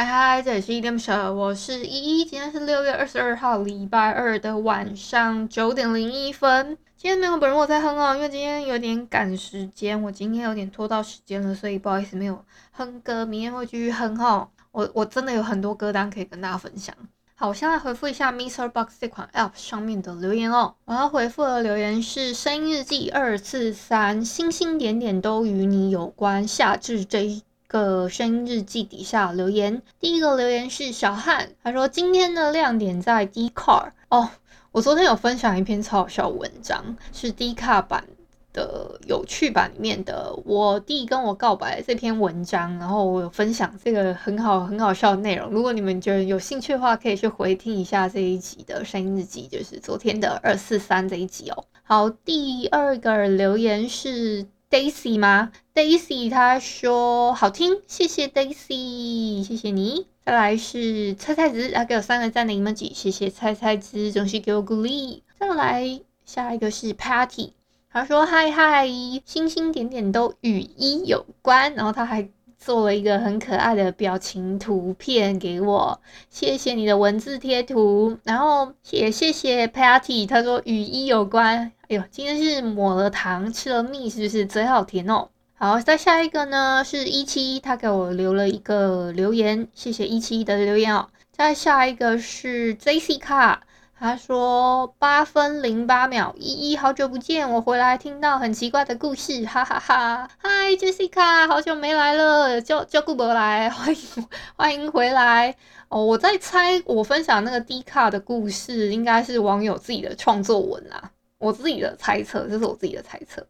嗨嗨，这里是依依恋不舍，我是依依。今天是六月二十二号，礼拜二的晚上九点零一分。今天没有本人我在哼哦，因为今天有点赶时间，我今天有点拖到时间了，所以不好意思没有哼歌，明天会继续哼哦。我我真的有很多歌单可以跟大家分享。好，我现在回复一下 MixerBox 这款 App 上面的留言哦。我要回复的留言是声音日记二四三，星星点点都与你有关。夏至这一个声音日记底下留言，第一个留言是小汉，他说今天的亮点在 D car 哦，我昨天有分享一篇超好笑文章，是 D 卡版的有趣版里面的我弟跟我告白这篇文章，然后我有分享这个很好很好笑的内容，如果你们觉得有兴趣的话，可以去回听一下这一集的声音日记，就是昨天的二四三这一集哦。好，第二个留言是。Daisy 吗？Daisy 他说好听，谢谢 Daisy，谢谢你。再来是菜菜子，他给我三个赞的 emoji，谢谢菜菜子，总是给我鼓励。再来下一个是 Patty，他说嗨嗨，星星点点都与一有关，然后他还。做了一个很可爱的表情图片给我，谢谢你的文字贴图，然后也谢谢 Patty，他说与一有关，哎呦，今天是抹了糖吃了蜜，是不是嘴好甜哦？好，再下一个呢是一七一，他给我留了一个留言，谢谢一七一的留言哦。再下一个是 Jessica。他说八分零八秒，依依好久不见，我回来听到很奇怪的故事，哈哈哈，哈。嗨，Jessica，好久没来了，叫叫顾伯来，欢迎欢迎回来。哦，我在猜，我分享那个 D 卡的故事，应该是网友自己的创作文啦，我自己的猜测，这是我自己的猜测。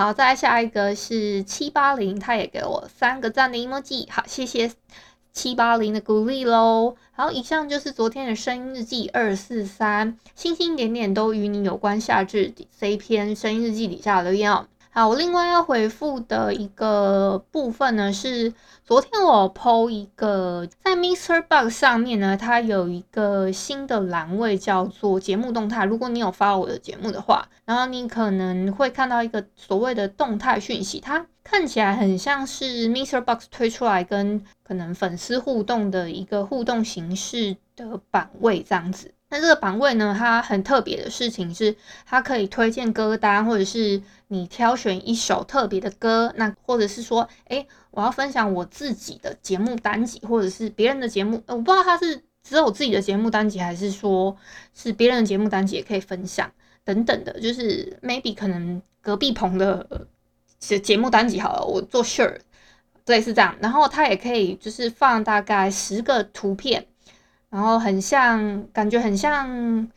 好，再下一个是七八零，他也给我三个赞的 emoji，好，谢谢。七八零的鼓励喽，好，以上就是昨天的声音日记二四三，星星点点都与你有关。夏至这一篇声音日记底下留言哦。好，我另外要回复的一个部分呢，是昨天我 PO 一个在 MixerBox 上面呢，它有一个新的栏位叫做节目动态。如果你有发我的节目的话，然后你可能会看到一个所谓的动态讯息，它看起来很像是 MixerBox 推出来跟可能粉丝互动的一个互动形式的版位这样子。那这个版位呢，它很特别的事情是，它可以推荐歌单，或者是你挑选一首特别的歌，那或者是说，诶，我要分享我自己的节目单集，或者是别人的节目，我不知道他是只有自己的节目单集，还是说是别人的节目单集也可以分享等等的，就是 maybe 可能隔壁棚的节节目单集好了，我做 share 类似这样，然后他也可以就是放大概十个图片。然后很像，感觉很像，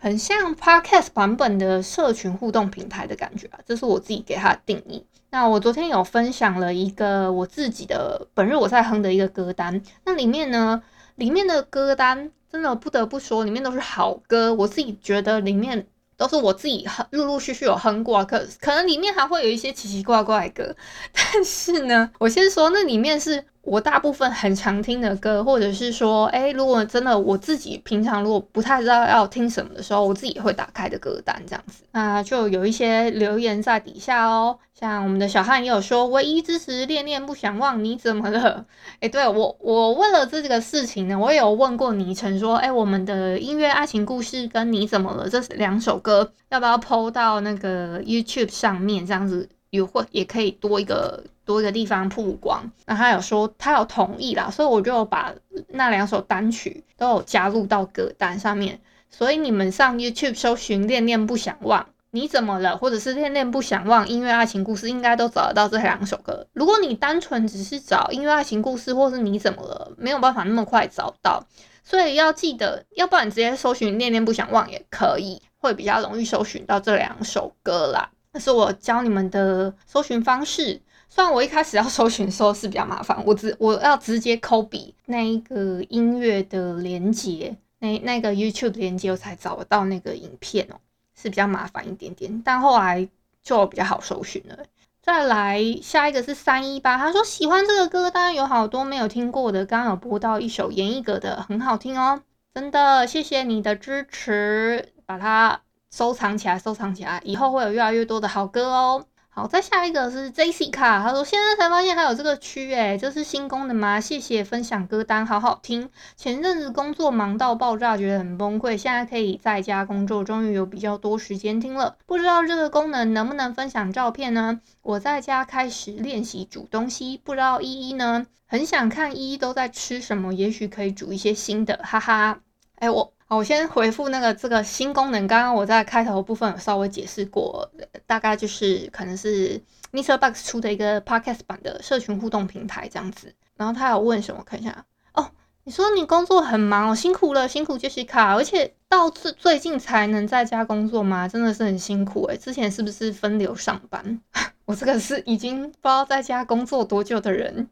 很像 Podcast 版本的社群互动平台的感觉啊，这是我自己给它的定义。那我昨天有分享了一个我自己的本日我在哼的一个歌单，那里面呢，里面的歌单真的不得不说，里面都是好歌，我自己觉得里面都是我自己哼，陆陆续续有哼过，可可能里面还会有一些奇奇怪怪的歌，但是呢，我先说那里面是。我大部分很常听的歌，或者是说，哎，如果真的我自己平常如果不太知道要听什么的时候，我自己会打开的歌单这样子。那就有一些留言在底下哦，像我们的小汉也有说，唯一支持恋恋不想忘，你怎么了？哎，对我，我为了这个事情呢，我也有问过倪晨说，哎，我们的音乐爱情故事跟你怎么了这两首歌，要不要 PO 到那个 YouTube 上面这样子？也会也可以多一个多一个地方曝光，那他有说他有同意啦，所以我就把那两首单曲都有加入到歌单上面，所以你们上 YouTube 搜寻《恋恋不想忘》，你怎么了？或者是《恋恋不想忘》音乐爱情故事，应该都找得到这两首歌。如果你单纯只是找音乐爱情故事，或是你怎么了，没有办法那么快找到，所以要记得，要不然直接搜寻《恋恋不想忘》也可以，会比较容易搜寻到这两首歌啦。那是我教你们的搜寻方式。虽然我一开始要搜寻的时候是比较麻烦，我直我要直接 copy 那一个音乐的连接，那那个 YouTube 连接我才找得到那个影片哦，是比较麻烦一点点。但后来就比较好搜寻了。再来下一个是三一八，他说喜欢这个歌单，有好多没有听过的，刚刚有播到一首严艺格的，很好听哦，真的谢谢你的支持，把它收藏起来，收藏起来，以后会有越来越多的好歌哦。好，再下一个是 Jessica，他说现在才发现还有这个区，诶，这是新功能吗？谢谢分享歌单，好好听。前阵子工作忙到爆炸，觉得很崩溃，现在可以在家工作，终于有比较多时间听了。不知道这个功能能不能分享照片呢？我在家开始练习煮东西，不知道依依呢？很想看依依都在吃什么，也许可以煮一些新的，哈哈。哎，我。好，我先回复那个这个新功能。刚刚我在开头部分有稍微解释过，大概就是可能是 MixerBox 出的一个 Podcast 版的社群互动平台这样子。然后他有问什么？看一下哦，你说你工作很忙，辛苦了，辛苦 Jessica，而且到最最近才能在家工作吗？真的是很辛苦诶。之前是不是分流上班？我这个是已经不知道在家工作多久的人，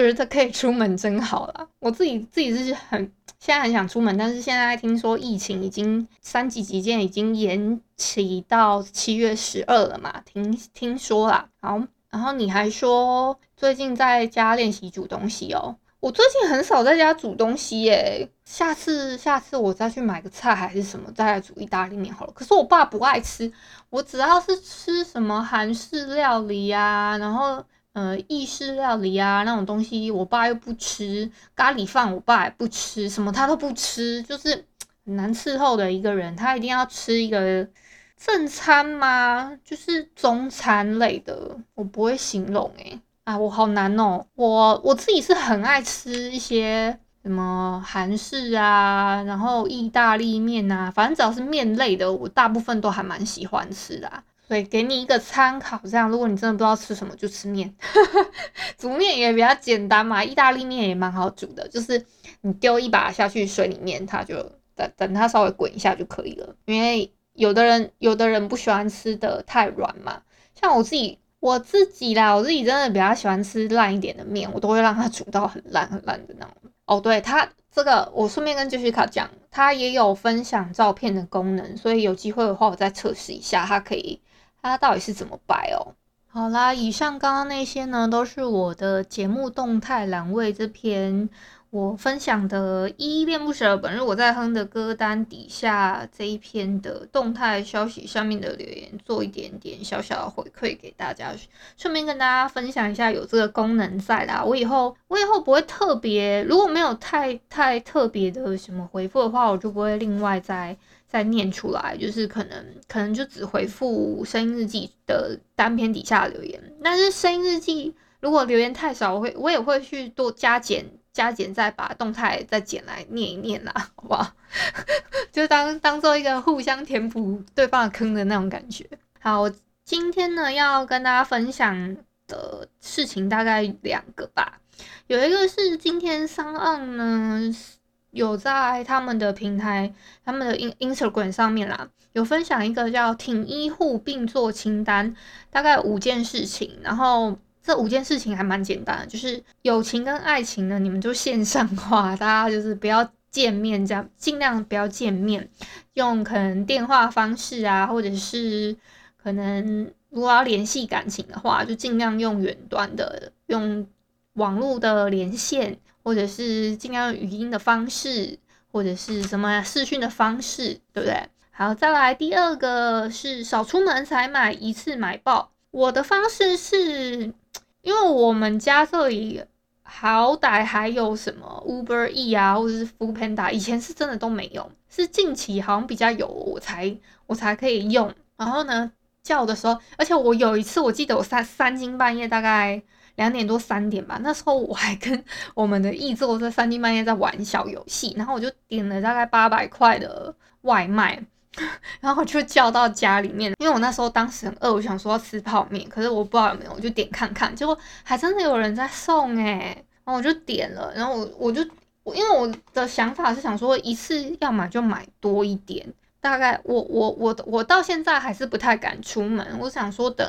觉得可以出门真好啦。我自己自己是很。现在很想出门，但是现在听说疫情已经三级警戒已经延期到七月十二了嘛？听听说啦。好，然后你还说最近在家练习煮东西哦。我最近很少在家煮东西耶。下次下次我再去买个菜还是什么，再来煮意大利面好了。可是我爸不爱吃，我只要是吃什么韩式料理呀，然后。呃，意式料理啊，那种东西，我爸又不吃咖喱饭，我爸也不吃，什么他都不吃，就是很难伺候的一个人。他一定要吃一个正餐吗？就是中餐类的，我不会形容诶、啊，我好难哦、我我自己是很爱吃一些什么韩式啊，然后意大利面啊，反正只要是面类的，我大部分都还蛮喜欢吃的、对，给你一个参考，这样如果你真的不知道吃什么，就吃面，煮面也比较简单嘛。意大利面也蛮好煮的，就是你丢一把下去水里面，它就等等它稍微滚一下就可以了。因为有的人有的人不喜欢吃的太软嘛，像我自己我自己啦，我自己真的比较喜欢吃烂一点的面，我都会让它煮到很烂很烂的那种。哦，对，它这个我顺便跟 Jessica 讲，它也有分享照片的功能，所以有机会的话我再测试一下，它可以。它到底是怎么摆哦？好啦，以上刚刚那些呢，都是我的节目动态栏位这篇我分享的依依恋不舍本日我在哼的歌单底下这一篇的动态消息上面的留言，做一点点小小的回馈给大家，顺便跟大家分享一下有这个功能在啦。我以后我以后不会特别，如果没有太太特别的什么回复的话，我就不会另外再。再念出来，就是可能可能就只回复声音日记的单篇底下留言。但是声音日记如果留言太少，我会我也会去多加减加减，再把动态再剪来念一念啦，好不好？就当当做一个互相填补对方的坑的那种感觉。好，我今天呢要跟大家分享的事情大概两个吧，有一个是今天上岸呢。有在他们的平台，他们的 Instagram 上面啦，有分享一个叫“挺医护并做清单”，大概五件事情。然后这五件事情还蛮简单的，就是友情跟爱情呢，你们就线上化，大家就是不要见面，这样尽量不要见面，用可能电话方式啊，或者是可能如果要联系感情的话，就尽量用远端的，用网络的连线。或者是尽量用语音的方式，或者是什么视讯的方式，对不对？好，再来第二个是少出门才买，一次买爆。我的方式是，因为我们家这里好歹还有什么 Uber E 啊，或者是 Foodpanda，以前是真的都没有，是近期好像比较有，我才我才可以用。然后呢，叫的时候，而且我有一次我记得我三三更半夜大概。两点多三点吧，那时候我还跟 我们的易座在三更半夜在玩小游戏，然后我就点了大概八百块的外卖，然后就叫到家里面，因为我那时候当时很饿，我想说要吃泡面，可是我不知道有没有，我就点看看，结果还真的有人在送哎，然后我就点了，然后我我就我因为我的想法是想说一次要买就买多一点，大概我我我我到现在还是不太敢出门，我想说等。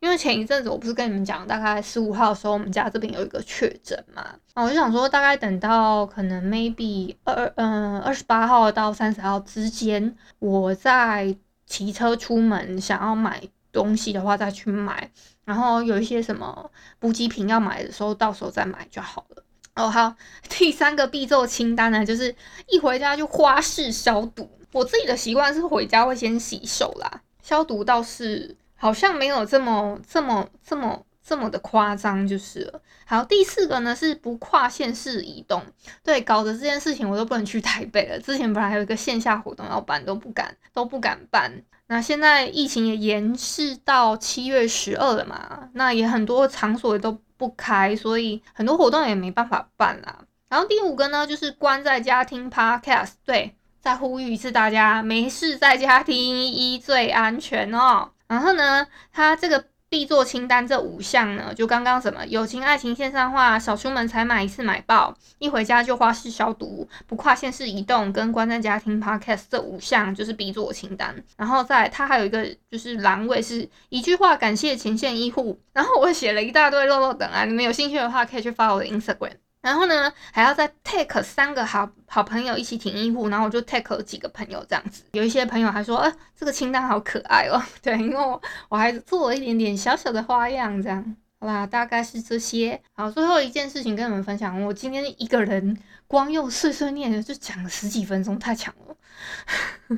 因为前一阵子我不是跟你们讲，大概十五号的时候，我们家这边有一个确诊嘛，啊我就想说，大概等到可能 maybe 二嗯二十八号到三十号之间，我再骑车出门，想要买东西的话再去买，然后有一些什么补给品要买的时候，到时候再买就好了。哦，好，第三个必做清单呢，就是一回家就花式消毒。我自己的习惯是回家会先洗手啦，消毒倒是好像没有这么这么这么这么的夸张，就是了。好，第四个呢是不跨县市移动，对，搞得这件事情我都不能去台北了。之前本来还有一个线下活动要办，都不敢都不敢办。那现在疫情也延迟到七月十二了嘛，那也很多场所也都。不开，所以很多活动也没办法办啦。然后第五个呢，就是关在家听 Podcast。对，再呼吁一次，大家没事在家听依依最安全哦。然后呢，它这个。必做清单这五项呢，就刚刚什么友情、爱情线上化，少出门才买一次买爆，一回家就花式消毒，不跨线式移动，跟关在家听 Podcast 这五项就是必做清单。然后再它还有一个就是栏位是一句话感谢前线医护。然后我写了一大堆漏漏等啊，你们有兴趣的话可以去发我的 Instagram。然后呢，还要再 take 三个好好朋友一起挺医护，然后我就 take 了几个朋友这样子。有一些朋友还说，呃，这个清单好可爱哦。对，因为我我还做了一点点小小的花样，这样。好啦，大概是这些。好，最后一件事情跟你们分享，我今天一个人光用碎碎念就讲了十几分钟，太强了。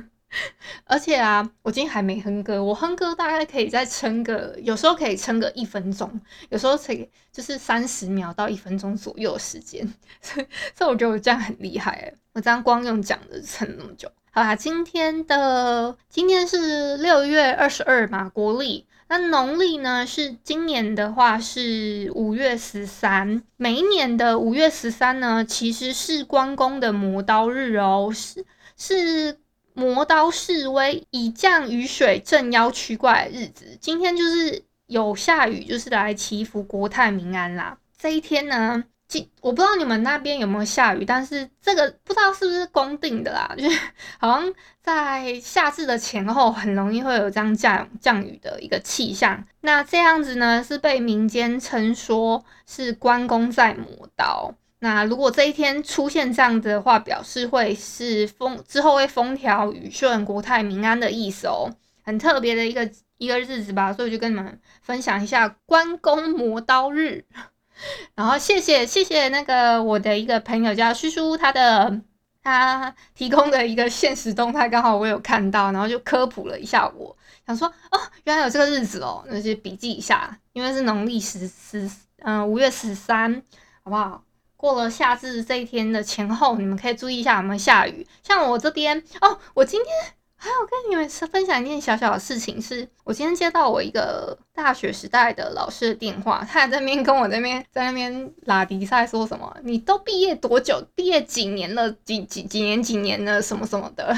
而且啊，我今天还没哼歌，我哼歌大概可以再撑个，有时候可以撑个一分钟，有时候可以就是三十秒到一分钟左右的时间，所 以所以我觉得我这样很厉害诶，我这样光用讲的撑那么久。好啦，今天的今天是六月二十二嘛，国历，那农历呢是今年的话是五月十三，每一年的五月十三呢其实是关公的磨刀日哦，是是。磨刀示威，以降雨水镇妖驱怪的日子，今天就是有下雨，就是来祈福国泰民安啦。这一天呢，今我不知道你们那边有没有下雨，但是这个不知道是不是公定的啦，就是好像在夏至的前后，很容易会有这样降降雨的一个气象。那这样子呢，是被民间称说是关公在磨刀。那如果这一天出现这样的话，表示会是风之后会风调雨顺、国泰民安的意思哦，很特别的一个一个日子吧，所以我就跟你们分享一下关公磨刀日。然后谢谢谢谢那个我的一个朋友叫叔叔，他的他提供的一个现实动态，刚好我有看到，然后就科普了一下，我想说哦，原来有这个日子哦，那就笔记一下，因为是农历十十嗯五月十三，好不好？过了夏至这一天的前后，你们可以注意一下有没有下雨。像我这边哦，我今天还有跟你们分享一件小小的事情是，我今天接到我一个大学时代的老师的电话，他还在那边跟我那边在那边拉迪赛说什么，你都毕业多久？毕业几年了？几几几年几年了？什么什么的。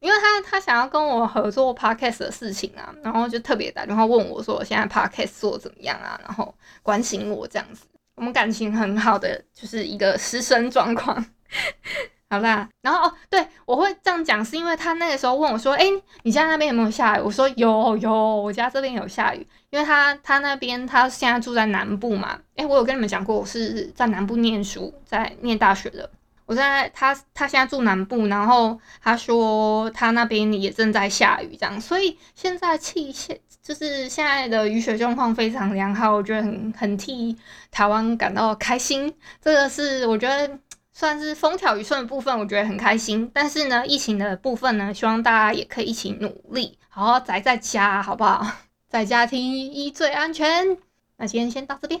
因为他他想要跟我合作 podcast 的事情啊，然后就特别打电话问我说，我现在 podcast 做怎么样啊？然后关心我这样子。我们感情很好的就是一个师生状况，好啦，然后哦，对，我会这样讲，是因为他那个时候问我说：“哎，你家那边有没有下雨？”我说：“有有，我家这边有下雨。”因为他他那边他现在住在南部嘛，哎，我有跟你们讲过，我是在南部念书，在念大学的。我在他他现在住南部，然后他说他那边也正在下雨，这样，所以现在气现。就是现在的雨雪状况非常良好，我觉得很很替台湾感到开心。这个是我觉得算是风调雨顺的部分，我觉得很开心。但是呢，疫情的部分呢，希望大家也可以一起努力，好好宅在家，好不好？在家听医最安全。那今天先到这边。